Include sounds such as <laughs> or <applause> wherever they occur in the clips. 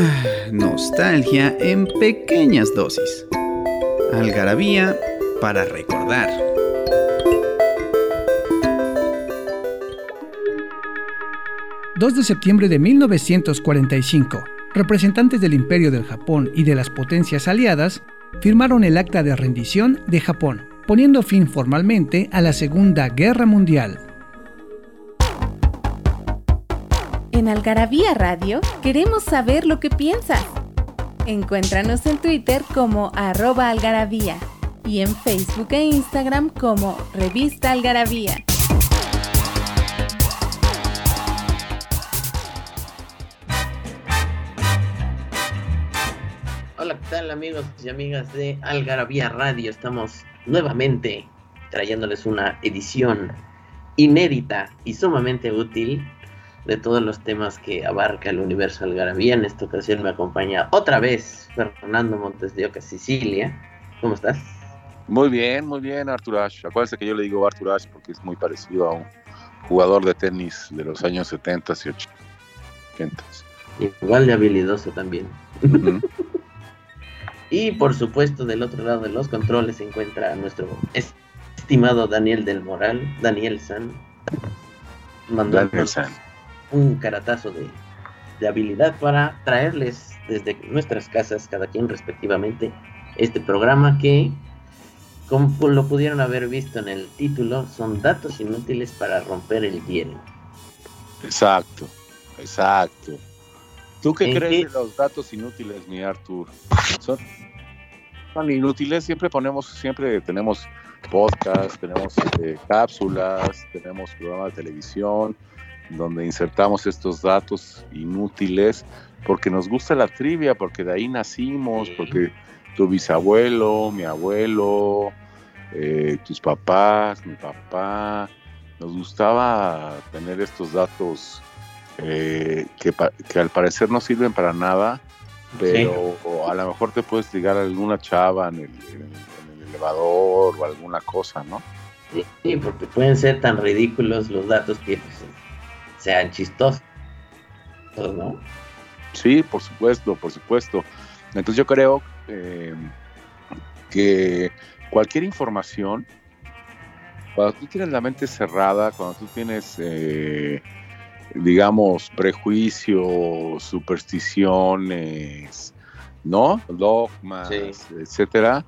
Ah, nostalgia en pequeñas dosis. Algarabía para recordar. ...2 de septiembre de 1945... ...representantes del Imperio del Japón y de las potencias aliadas... ...firmaron el Acta de Rendición de Japón... ...poniendo fin formalmente a la Segunda Guerra Mundial... En Algarabía Radio queremos saber lo que piensas. Encuéntranos en Twitter como arroba algarabía y en Facebook e Instagram como Revista Algarabía. Hola, ¿qué tal amigos y amigas de Algarabía Radio? Estamos nuevamente trayéndoles una edición inédita y sumamente útil de todos los temas que abarca el universo Algarabía. En esta ocasión me acompaña otra vez Fernando Montes de Oca, Sicilia. ¿Cómo estás? Muy bien, muy bien, Artur Ashe. Acuérdense que yo le digo Artur Ashe porque es muy parecido a un jugador de tenis de los años 70 y 80. Igual de habilidoso también. <laughs> y por supuesto, del otro lado de los controles se encuentra nuestro estimado Daniel del Moral, Daniel San. Daniel San un caratazo de, habilidad para traerles desde nuestras casas, cada quien respectivamente, este programa que, como lo pudieron haber visto en el título, son datos inútiles para romper el hielo. Exacto, exacto. ¿Tú qué crees de los datos inútiles, mi Artur? Son, son inútiles, siempre ponemos, siempre tenemos podcast, tenemos este, cápsulas, tenemos programas de televisión, donde insertamos estos datos inútiles porque nos gusta la trivia, porque de ahí nacimos, porque tu bisabuelo, mi abuelo, eh, tus papás, mi papá, nos gustaba tener estos datos eh, que, al parecer no sirven para nada, pero a lo mejor te puedes ligar a alguna chava en el, elevador o alguna cosa, ¿no? Sí, porque pueden ser tan ridículos los datos que pues, sean chistosos, ¿no? Sí, por supuesto, por supuesto. Entonces yo creo eh, que cualquier información, cuando tú tienes la mente cerrada, cuando tú tienes, eh, digamos, prejuicios, supersticiones, ¿no? Dogmas, etcétera,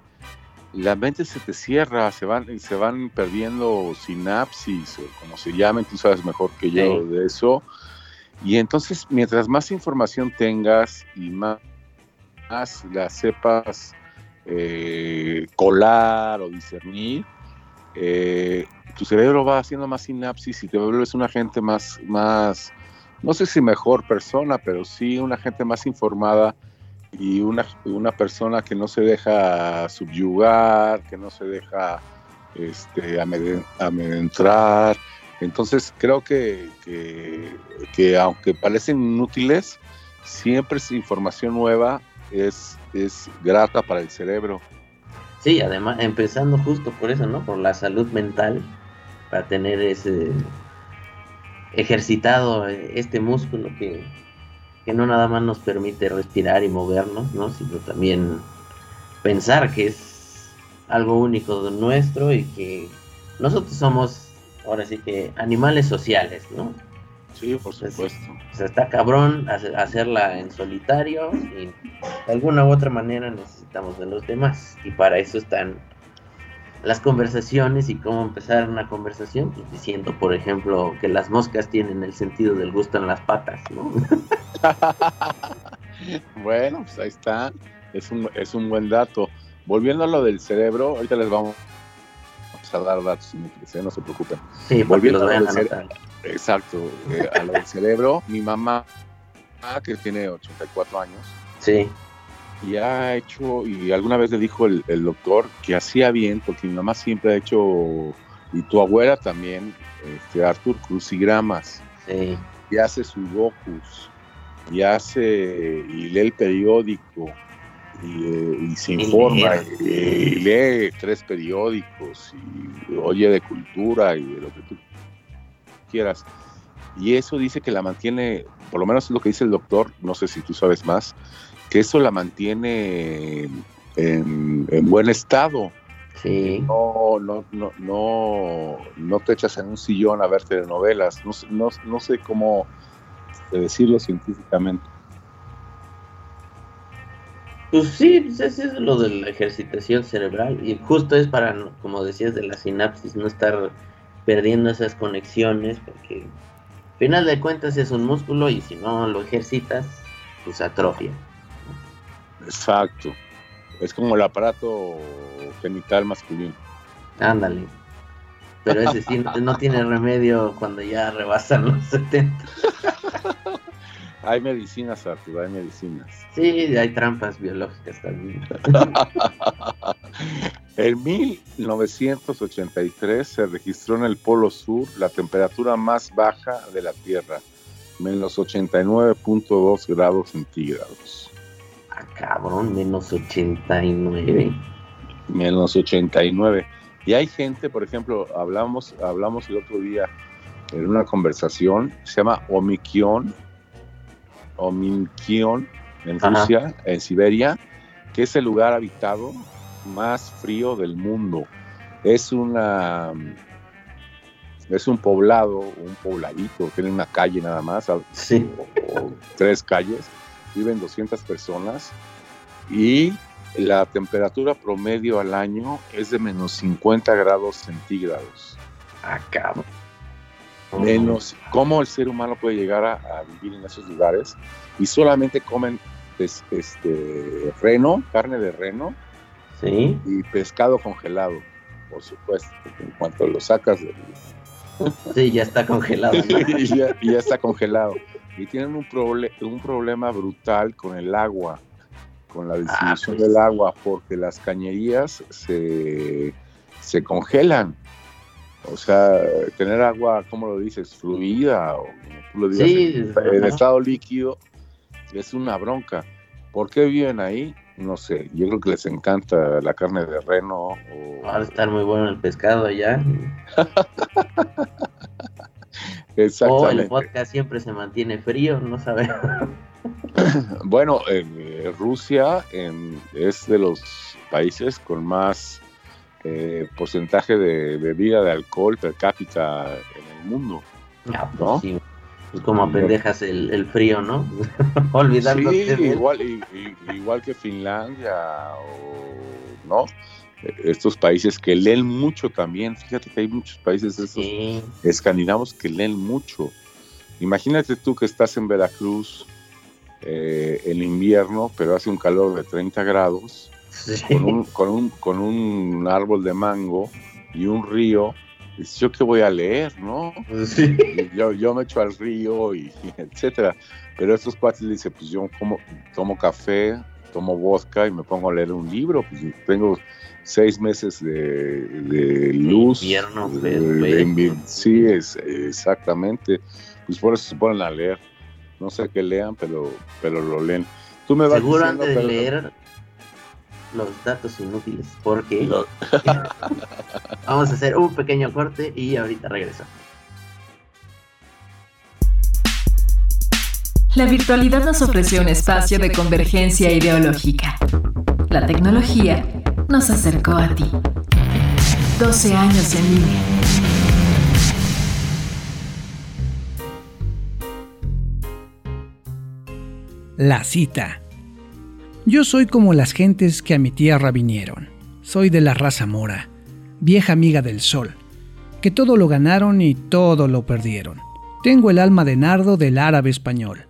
la mente se te cierra, se van, se van perdiendo sinapsis, o como se llamen, tú sabes mejor que yo de eso. Y entonces, mientras más información tengas y más, la sepas eh, colar o discernir, eh, tu cerebro va haciendo más sinapsis y te vuelves una gente más, más, no sé si mejor persona, pero sí una gente más informada y una, una persona que no se deja subyugar, que no se deja este, amedrentar. Entonces creo que, que, aunque parecen inútiles, siempre es información nueva, es, es grata para el cerebro. Sí, además, empezando justo por eso, ¿no? Por la salud mental, para tener ese ejercitado este músculo que, que no nada más nos permite respirar y movernos, ¿no? sino también pensar que es algo único de nuestro y que nosotros somos ahora sí que animales sociales, ¿no? Sí, por supuesto. o sea, está cabrón hacerla en solitario y de alguna u otra manera necesitamos de los demás y para eso están las conversaciones y cómo empezar una conversación, pues diciendo, por ejemplo, que las moscas tienen el sentido del gusto en las patas, ¿no? <laughs> bueno, pues ahí está, es un, es un buen dato. Volviendo a lo del cerebro, ahorita les vamos a dar datos no se preocupen. Sí, volviendo a lo del cerebro. Exacto, eh, a lo del cerebro, mi mamá que tiene 84 años. Sí. Y ha hecho, y alguna vez le dijo el, doctor que hacía bien, porque mi mamá siempre ha hecho, y tu abuela también, este, Arthur, crucigramas. Sí. Y hace sudokus, y hace, y lee el periódico, y, se informa, y, lee tres periódicos, y oye de cultura y de lo que tú quieras. Y eso dice que la mantiene, por lo menos es lo que dice el doctor, no sé si tú sabes más, que eso la mantiene en, buen estado. Sí. No, no, no, no, no te echas en un sillón a ver telenovelas. No, no, no sé cómo decirlo científicamente. Pues sí, pues es lo de la ejercitación cerebral y justo es para, como decías, de la sinapsis, no estar perdiendo esas conexiones, porque al final de cuentas es un músculo y si no lo ejercitas, pues atrofia. Exacto. Es como el aparato genital masculino. Ándale. Pero ese sí no tiene remedio cuando ya rebasan los 70. <laughs> Hay medicinas, Arturo, hay medicinas. Sí, hay trampas biológicas también. <laughs> en 1983 se registró en el Polo Sur la temperatura más baja de la Tierra, menos 89.2 grados centígrados. Ah, cabrón, menos 89. Menos 89. Y hay gente, por ejemplo, hablamos, hablamos el otro día en una conversación, se llama Omikion, Ominkion, en Rusia, en Siberia, que es el lugar habitado más frío del mundo. Es una es un poblado, un pobladito, tiene una calle nada más, o, tres calles, viven 200 personas y la temperatura promedio al año es de menos 50 grados centígrados. Acá. Menos cómo el ser humano puede llegar a, vivir en esos lugares y solamente comen este reno, carne de reno ¿Sí? y pescado congelado, por supuesto, en cuanto lo sacas del... Sí, ya está congelado. <laughs> y, ya, está congelado. Y tienen un, un problema brutal con el agua, con la ah, distribución pues. del agua, porque las cañerías se, se congelan o sea, tener agua, ¿cómo lo dices? Fluida o tú lo dices, en, estado líquido es una bronca. ¿Por qué viven ahí? No sé, yo creo que les encanta la carne de reno. O... Va a estar muy bueno el pescado allá. <laughs> Exactamente. O el vodka siempre se mantiene frío, no sabemos. <laughs> bueno, en Rusia es de los países con más eh, porcentaje de bebida de alcohol per cápita en el mundo. Ah, pues ¿no? Pues como pendejas el, frío, ¿no? <laughs> Olvidando. Sí, igual, igual que Finlandia o, ¿no? Estos países que leen mucho también. Fíjate que hay muchos países estos escandinavos que leen mucho. Imagínate tú que estás en Veracruz eh, en invierno, pero hace un calor de 30 grados con, un, con, un, con un árbol de mango y un río, yo qué voy a leer, ¿no? Yo, yo me echo al río y, <laughs> etcétera. Pero estos cuates dicen, pues yo como, tomo café, tomo vodka y me pongo a leer un libro. Pues tengo seis meses de, luz. Invierno, de, sí, es, exactamente. Pues por eso se ponen a leer. No sé qué lean, pero, pero lo leen. Tú me vas Seguro antes de leer los datos inútiles porque <laughs> vamos a hacer un pequeño corte y ahorita regreso. La virtualidad nos ofreció un espacio de convergencia ideológica. La tecnología nos acercó a ti. 12 años en línea. La cita yo soy como las gentes que a mi tierra vinieron. Soy de la raza mora, vieja amiga del sol, que todo lo ganaron y todo lo perdieron. Tengo el alma de nardo del árabe español.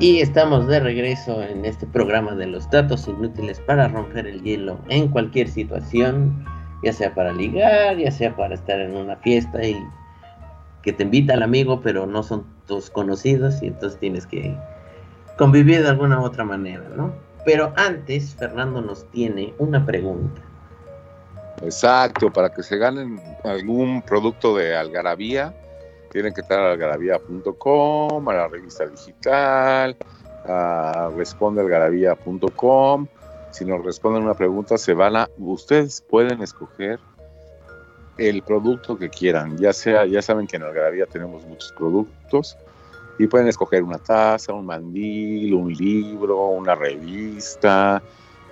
Y estamos de regreso en este programa de los datos inútiles para romper el hielo en cualquier situación, ya sea para ligar, ya sea para estar en una fiesta y que te invita al amigo, pero no son tus conocidos y entonces tienes que convivir de alguna u otra manera, ¿no? Pero antes, Fernando nos tiene una pregunta. Exacto, para que se ganen algún producto de algarabía, tienen que estar a algarabía.com, a la revista digital, a respondealgarabía.com. Si nos responden una pregunta, se van a, ustedes pueden escoger el producto que quieran, ya sea, ya saben que en Algarabía tenemos muchos productos y pueden escoger una taza, un mandil, un libro, una revista,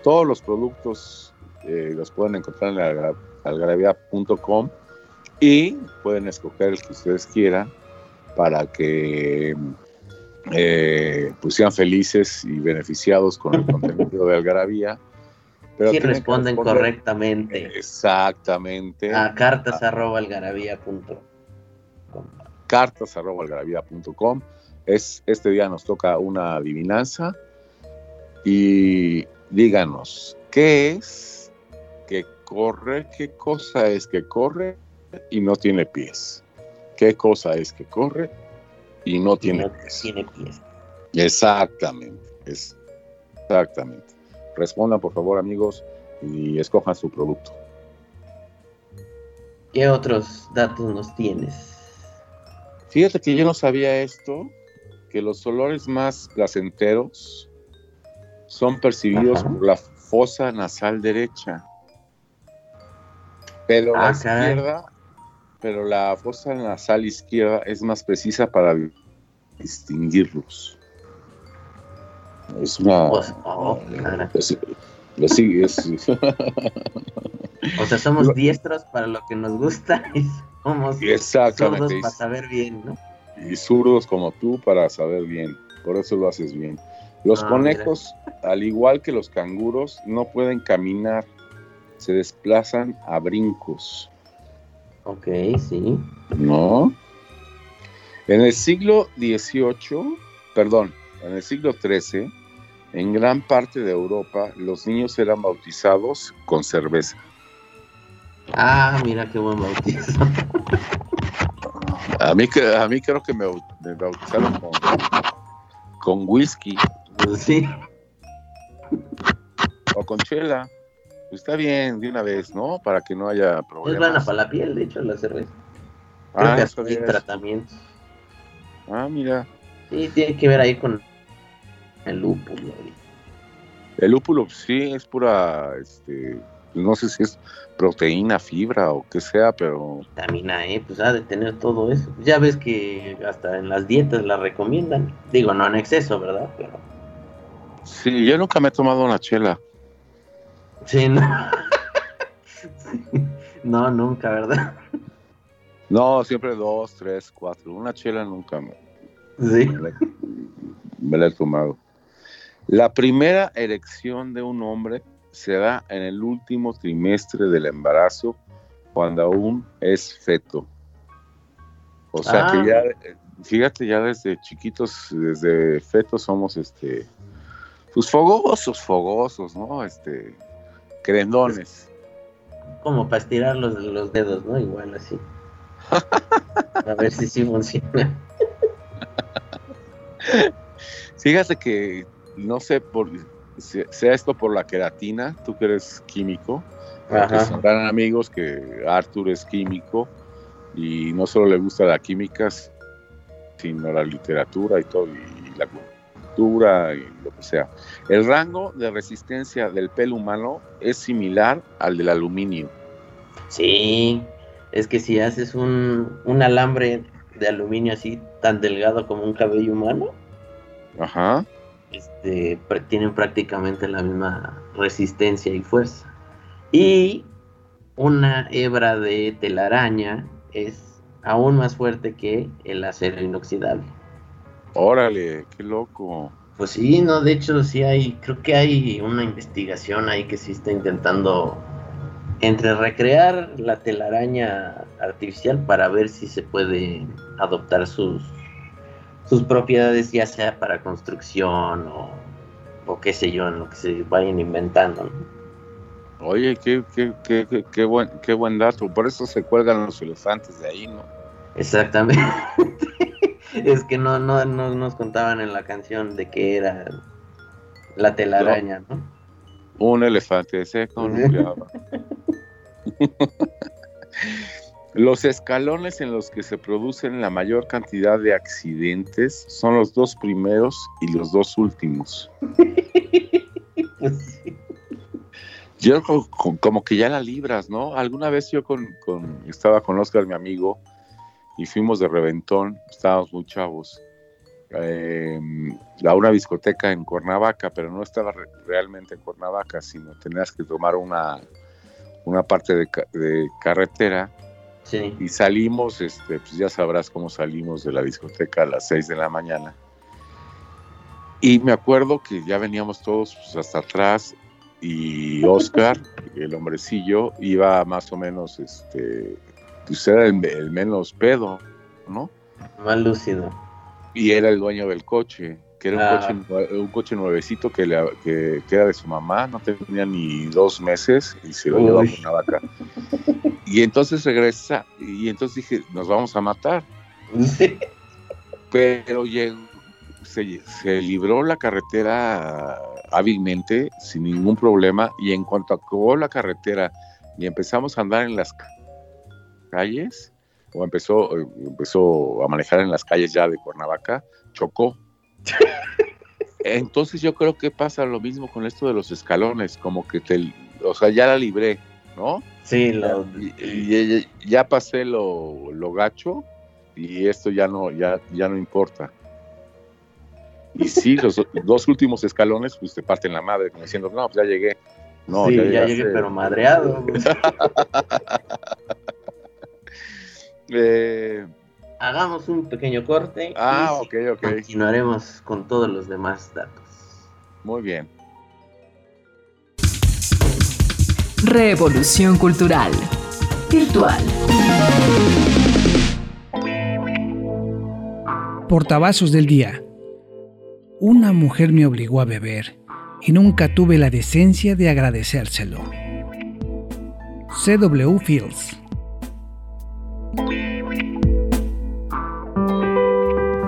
todos los productos eh, los pueden encontrar en algarabía.com y pueden escoger el que ustedes quieran para que eh, pues sean felices y beneficiados con el <laughs> contenido de Algarabía. Pero si responden correctamente. Exactamente. A cartas.algarabía.com. Cartas.algarabía.com. Es, este día nos toca una adivinanza y díganos, ¿qué es que corre? ¿Qué cosa es que corre y no tiene pies. ¿Qué cosa es que corre y no tiene pies? Tiene pies. Exactamente, exactamente. Respondan por favor amigos y escojan su producto. ¿Qué otros datos nos tienes? Fíjate que yo no sabía esto, que los olores más placenteros son percibidos por la fosa nasal derecha. Pero la ah, izquierda pero la fosa nasal izquierda es más precisa para distinguirlos. Es una. Pues, oh, o sea, somos <laughs> diestros para lo que nos gusta <laughs> y somos zurdos para saber bien, ¿no? Y zurdos como tú para saber bien. Por eso lo haces bien. Los ah, conejos, al igual que los canguros, no pueden caminar, se desplazan a brincos. Ok, sí. No. En el siglo XVIII, perdón, en el siglo XIII, en gran parte de Europa, los niños eran bautizados con cerveza. Ah, mira qué buen bautizo. A mí, a mí creo que me, bautizaron con, con whisky. Sí. O con chela. Pues está bien, de una vez, ¿no? Para que no haya problemas. Es buena para la piel, de hecho, la cerveza. ah, que tratamientos. Ah, mira. Sí, tiene que ver ahí con el lúpulo. El lúpulo, sí, es pura, este, no sé si es proteína, fibra o qué sea, pero... Vitamina E, pues ha de tener todo eso. Ya ves que hasta en las dietas la recomiendan. Digo, no en exceso, ¿verdad? Pero... Sí, yo nunca me he tomado una chela. Sí, no. <laughs> no, nunca, ¿verdad? No, siempre dos, tres, cuatro. Una chela nunca me, sí. me, la he tomado. La primera erección de un hombre se da en el último trimestre del embarazo, cuando aún es feto. O sea que ah. ya, fíjate, ya desde chiquitos, desde fetos somos este, pues fogosos, fogosos, ¿no? Este, Crendones. Como para estirar los, los dedos, ¿no? Igual así. <laughs> A ver si sí funciona. <laughs> Fíjate que no sé por sea esto por la queratina, tú que eres químico, son amigos que Arthur es químico y no solo le gusta la química, sino la literatura y todo, y la y lo que sea. El rango de resistencia del pelo humano es similar al del aluminio. Sí, es que si haces un, alambre de aluminio así tan delgado como un cabello humano, Ajá. Este, tienen prácticamente la misma resistencia y fuerza. Y una hebra de telaraña es aún más fuerte que el acero inoxidable. Órale, qué loco. Pues sí, no, de hecho sí hay, creo que hay una investigación ahí que sí está intentando entre recrear la telaraña artificial para ver si se puede adoptar sus sus propiedades ya sea para construcción o, o qué sé yo, en lo que se vayan inventando. Oye, qué, qué, qué, qué, buen, qué buen dato. Por eso se cuelgan los elefantes de ahí, ¿no? Exactamente. <laughs> es que no, no, no nos contaban en la canción de que era la telaraña, ¿no? Un elefante se columpiaba. <laughs> Los escalones en los que se producen la mayor cantidad de accidentes son los dos primeros y los dos últimos. <laughs> Yo como que ya la libras, ¿no? Alguna vez yo con, estaba con Oscar, mi amigo, y fuimos de reventón, estábamos muy chavos, eh, a una discoteca en Cuernavaca, pero no estaba realmente en Cuernavaca, sino tenías que tomar una, una parte de, de carretera. Y salimos, este, pues ya sabrás cómo salimos de la discoteca a las 6 de la mañana. Y me acuerdo que ya veníamos todos pues, hasta atrás y <laughs> Oscar, el hombrecillo, iba más o menos, este, pues era el, menos pedo, ¿no? Más lúcido. Y era el dueño del coche, que era un, ah. coche, un coche nuevecito que, le, que, era de su mamá, no tenía ni dos meses y se lo llevó a una vaca. Y entonces regresa y entonces dije, nos vamos a matar. Pero se, se, libró la carretera hábilmente, sin ningún problema, y en cuanto acabó la carretera y empezamos a andar en las calles, o empezó, empezó a manejar en las calles ya de Cuernavaca, chocó. <laughs> Entonces yo creo que pasa lo mismo con esto de los escalones, como que te, o sea, ya la libré, ¿no? Sí, ya, pasé lo, gacho y esto ya no, ya, ya no importa. Y sí, <laughs> los dos últimos escalones, pues te parten la madre, como diciendo, no, pues ya llegué. No, sí, ya, llegué, pero madreado. <laughs> Eh, Hagamos un pequeño corte. Ah, y Continuaremos con todos los demás datos. Muy bien. Revolución Cultural. Virtual. Portavasos del día. Una mujer me obligó a beber y nunca tuve la decencia de agradecérselo. C.W. Fields.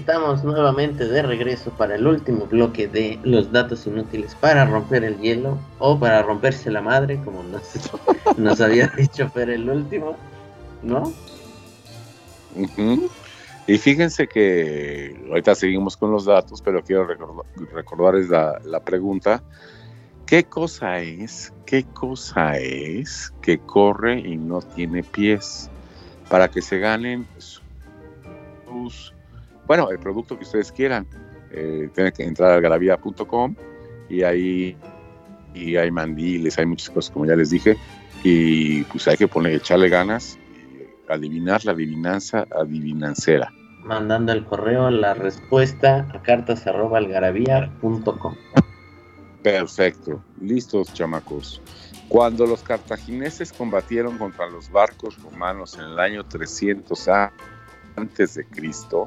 estamos nuevamente de regreso para el último bloque de los datos inútiles para romper el hielo o para romperse la madre, como nos, <laughs> nos había dicho Fer el último, ¿no? Y fíjense que ahorita seguimos con los datos, pero quiero recordarles la, la pregunta. ¿Qué cosa es, qué cosa es que corre y no tiene pies? Para que se ganen sus bueno, el producto que ustedes quieran. Eh, tienen que entrar a y ahí y hay mandiles, hay muchas cosas, como ya les dije, y pues hay que poner, echarle ganas, adivinar la adivinanza adivinancera. Mandando el correo la respuesta a cartas.algarabía.com. Perfecto, listos chamacos. Cuando los cartagineses combatieron contra los barcos romanos en el año 300 antes de Cristo,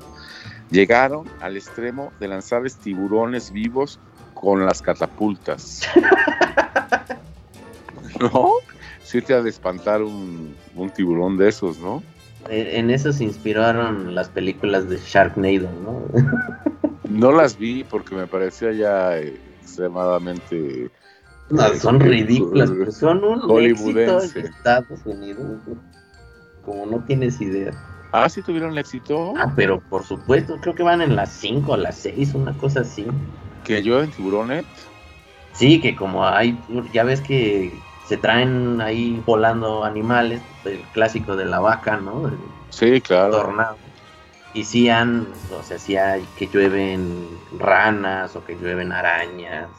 Llegaron al extremo de lanzarles tiburones vivos con las catapultas. <laughs> ¿No? Sí te ha de espantar un, tiburón de esos, ¿no? En eso se inspiraron las películas de Sharknado, ¿no? <laughs> no las vi porque me parecía ya extremadamente... No, son ridículas, son un hollywoodense. Estados Unidos. como no tienes idea. Ah, sí tuvieron éxito. Ah, pero por supuesto, creo que van en las 5 o las 6, una cosa así. ¿Que llueven tiburones? Sí, que como hay, ya ves que se traen ahí volando animales, el clásico de la vaca, ¿no? sí, claro. Tornado. Y sí han, o sea, sí hay que llueven ranas o que llueven arañas.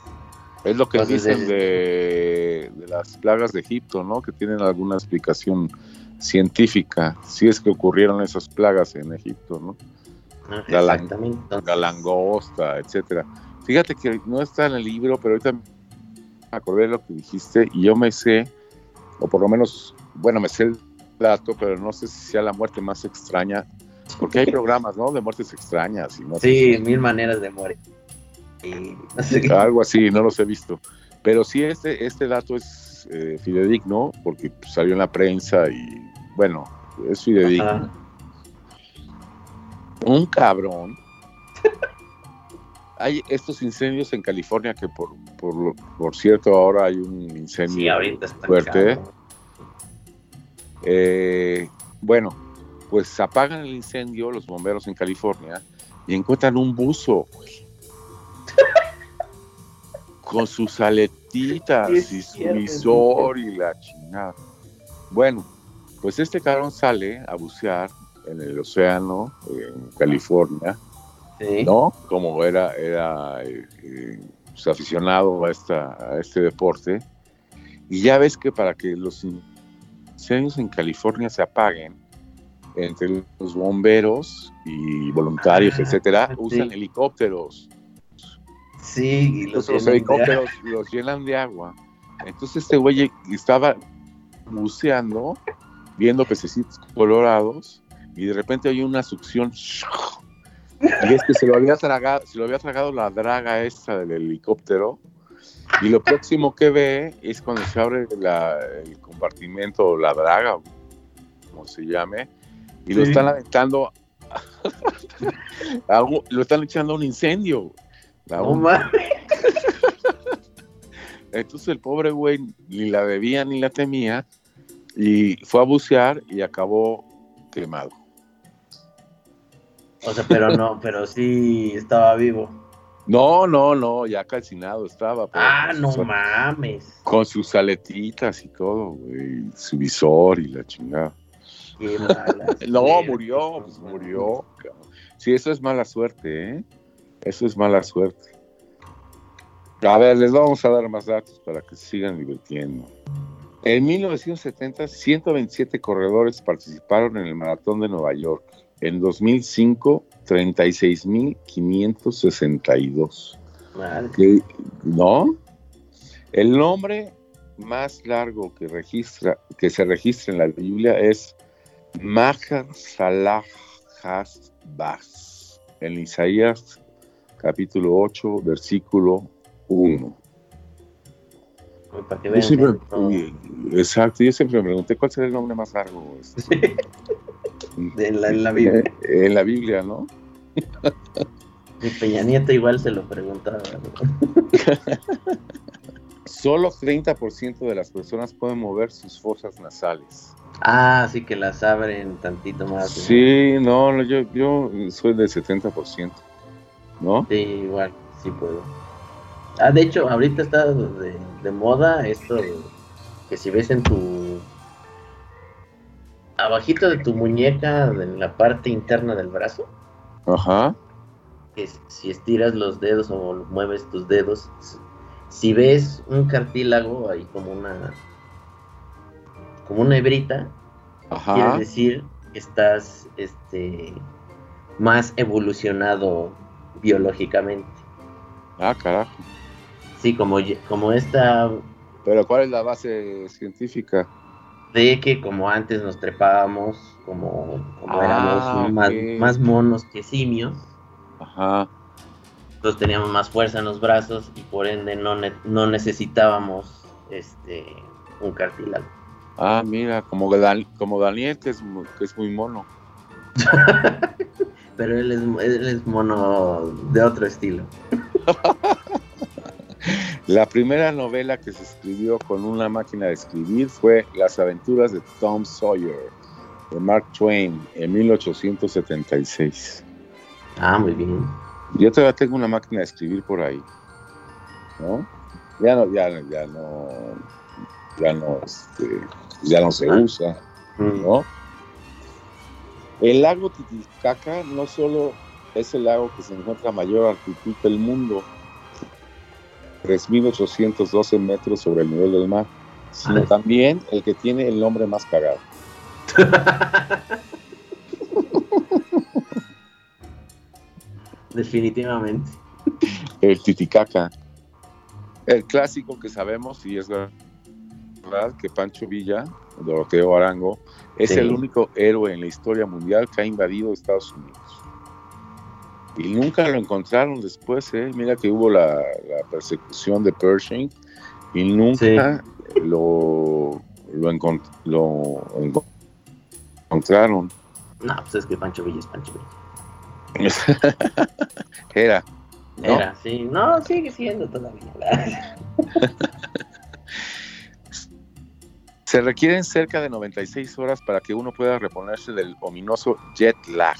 Es lo que dicen de, de, las plagas de Egipto, ¿no? Que tienen alguna explicación científica, si es que ocurrieron esas plagas en Egipto, ¿no? Ah, exactamente. La langosta, etcétera. Fíjate que no está en el libro, pero ahorita me acordé de lo que dijiste y yo me sé, o por lo menos, bueno, me sé el dato, pero no sé si sea la muerte más extraña, porque hay programas, ¿no? De muertes extrañas. Y sí, mil maneras de morir. Algo así, no los he visto. Pero sí, este, este dato es eh, fidedigno, porque salió en la prensa y, bueno, es fidedigno. Un cabrón <laughs> hay estos incendios en California que por, por, cierto ahora hay un incendio fuerte. Eh, bueno, pues apagan el incendio los bomberos en California y encuentran un buzo <laughs> con sus aletitas y su visor y la chingada. Bueno, pues este cabrón sale a bucear en el océano en California ¿no? Como era, era eh, pues, aficionado a, esta, a este deporte. Y ya ves que para que los incendios en California se apaguen, entre los bomberos y voluntarios, ah, etcétera, usan helicópteros. Sí, los, helicópteros los llenan de agua. Entonces este güey estaba buceando, viendo pececitos colorados, y de repente hay una succión y es que se lo había tragado, se lo había tragado la draga esta del helicóptero. Y lo próximo que ve es cuando se abre el compartimento, la draga, como se llame, y lo están aventando, lo están echando a un incendio. Entonces el pobre güey ni la bebía ni la temía y fue a bucear y acabó quemado. O sea, pero no, <laughs> pero sí estaba vivo. No, no, no, ya calcinado estaba. Ah, no mames. Con sus aletitas y todo, güey, su visor y la chingada. Qué mala <laughs> no, murió, pues murió. Sí, eso es mala suerte, ¿eh? Eso es mala suerte. A ver, les vamos a dar más datos para que se sigan divirtiendo. En 1970, 127 corredores participaron en el Maratón de Nueva York. En 2005, 36.562. ¿No? El nombre más largo que, registra, que se registra en la Biblia es Maher Salah Bas, en Isaías capítulo 8, versículo 1. Exacto, yo siempre me pregunté cuál será el nombre más largo. Este? <laughs> En la, en la Biblia. En la Biblia, ¿no? Mi Peña Nieto igual se lo preguntaba. <laughs> Solo 30% de las personas pueden mover sus fosas nasales. Ah, sí que las abren tantito más. Sí, no, yo, yo soy del 70%, ¿no? Sí, igual, sí puedo. Ah, de hecho, ahorita está de, de moda esto que si ves en tu abajito de tu muñeca, en la parte interna del brazo. Ajá. si estiras los dedos o mueves tus dedos, si ves un cartílago ahí como una como una hebrita, Ajá. quiere decir que estás este más evolucionado biológicamente. Ah, carajo. Sí, como, como esta... Pero ¿cuál es la base científica? de que como antes nos trepábamos, como, éramos ah, más, monos que simios, Ajá. entonces teníamos más fuerza en los brazos y por ende no, no necesitábamos este un cartílago. Ah, mira, como, como Daniel, que es, que es muy mono. <laughs> Pero él es, él es mono de otro estilo. <laughs> La primera novela que se escribió con una máquina de escribir fue Las aventuras de Tom Sawyer de Mark Twain en 1876. Ah, muy bien. Yo todavía tengo una máquina de escribir por ahí, ¿no? Ya no, ya, ya no, ya no, este, ya no se ah. usa, mm. ¿no? El lago Titicaca no solo es el lago que se encuentra a mayor altitud del mundo, 3.812 metros sobre el nivel del mar, sino también el que tiene el nombre más cagado. <laughs> Definitivamente. El Titicaca. El clásico que sabemos, y es verdad, que Pancho Villa, Doroteo Arango, es el único héroe en la historia mundial que ha invadido Estados Unidos. Y nunca lo encontraron después, ¿eh? Mira que hubo la, persecución de Pershing y nunca lo, lo, encontraron. No, pues es que Pancho Villa es Pancho Villa. <laughs> Era. Era, sí. No, sigue siendo todavía. <laughs> Se requieren cerca de 96 horas para que uno pueda reponerse del ominoso jet lag,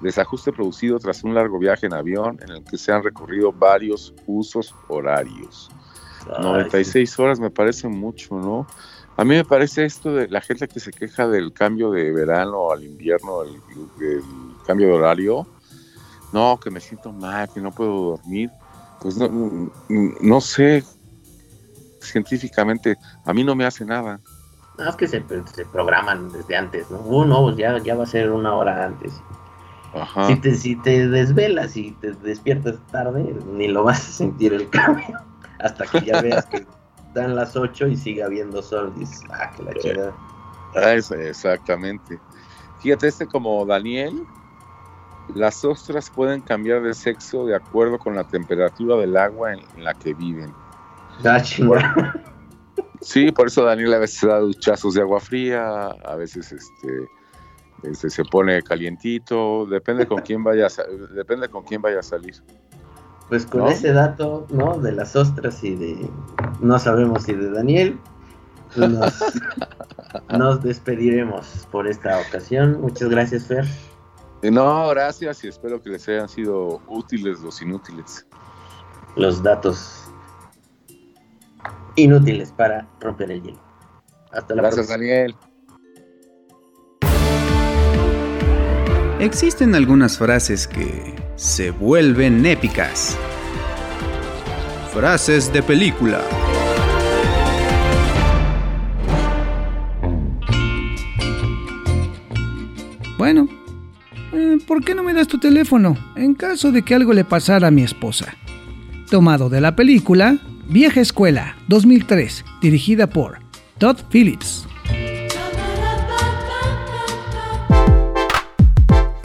desajuste producido tras un largo viaje en avión en el que se han recorrido varios usos horarios. 96 horas me parece mucho, ¿no? A mí me parece esto de la gente que se queja del cambio de verano al invierno, el, cambio de horario. No, que me siento mal, que no puedo dormir. Pues no, no sé, científicamente a mí no me hace nada. No, es que se, programan desde antes, ¿no? Uno, pues ya, ya va a ser una hora antes. Ajá. Si te, si te desvelas y te despiertas tarde, ni lo vas a sentir el cambio. <laughs> Hasta que ya veas que dan las 8 y sigue habiendo sol. Dices, ah, que la eh, chingada. Ah, exactamente. Fíjate, este como Daniel, las ostras pueden cambiar de sexo de acuerdo con la temperatura del agua en la que viven. Ah, sí, por eso Daniel a veces da duchazos de agua fría, a veces este, este se pone calientito, depende con <laughs> quién vaya a, depende con quién vaya a salir. Pues con ese dato, ¿no? De las ostras y de no sabemos si de Daniel, pues nos, <laughs> nos despediremos por esta ocasión. Muchas gracias, Fer. No, gracias y espero que les hayan sido útiles los inútiles. Los datos inútiles para romper el hielo. Hasta la Gracias, Daniel. Existen algunas frases que se vuelven épicas. Frases de película. Bueno, eh, ¿por qué no me das tu teléfono en caso de que algo le pasara a mi esposa? Tomado de la película Vieja Escuela 2003, dirigida por Todd Phillips.